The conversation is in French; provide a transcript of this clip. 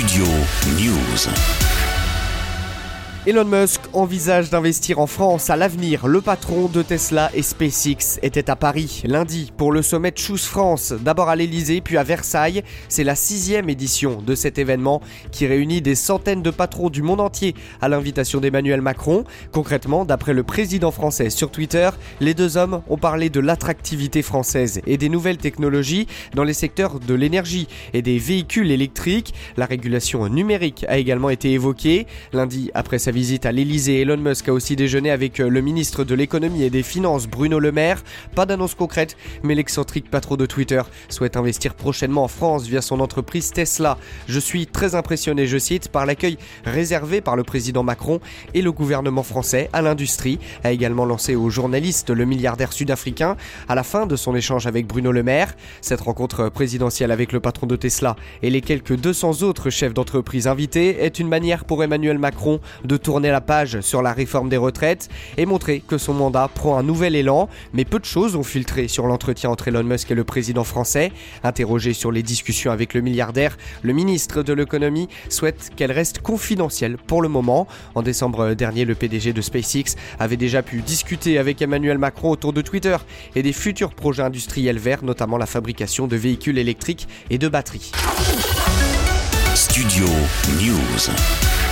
Studio News. Elon Musk envisage d'investir en France à l'avenir. Le patron de Tesla et SpaceX était à Paris lundi pour le sommet Choose France, d'abord à l'Elysée puis à Versailles. C'est la sixième édition de cet événement qui réunit des centaines de patrons du monde entier à l'invitation d'Emmanuel Macron. Concrètement, d'après le président français sur Twitter, les deux hommes ont parlé de l'attractivité française et des nouvelles technologies dans les secteurs de l'énergie et des véhicules électriques. La régulation numérique a également été évoquée. Lundi, après sa visite à l'Elysée, Elon Musk a aussi déjeuné avec euh, le ministre de l'économie et des finances Bruno Le Maire. Pas d'annonce concrète, mais l'excentrique patron de Twitter souhaite investir prochainement en France via son entreprise Tesla. Je suis très impressionné, je cite, par l'accueil réservé par le président Macron et le gouvernement français à l'industrie, a également lancé aux journalistes le milliardaire sud-africain à la fin de son échange avec Bruno Le Maire. Cette rencontre présidentielle avec le patron de Tesla et les quelques 200 autres chefs d'entreprise invités est une manière pour Emmanuel Macron de tourner la page sur la réforme des retraites et montrer que son mandat prend un nouvel élan. Mais peu de choses ont filtré sur l'entretien entre Elon Musk et le président français. Interrogé sur les discussions avec le milliardaire, le ministre de l'économie souhaite qu'elles restent confidentielles pour le moment. En décembre dernier, le PDG de SpaceX avait déjà pu discuter avec Emmanuel Macron autour de Twitter et des futurs projets industriels verts, notamment la fabrication de véhicules électriques et de batteries. Studio News.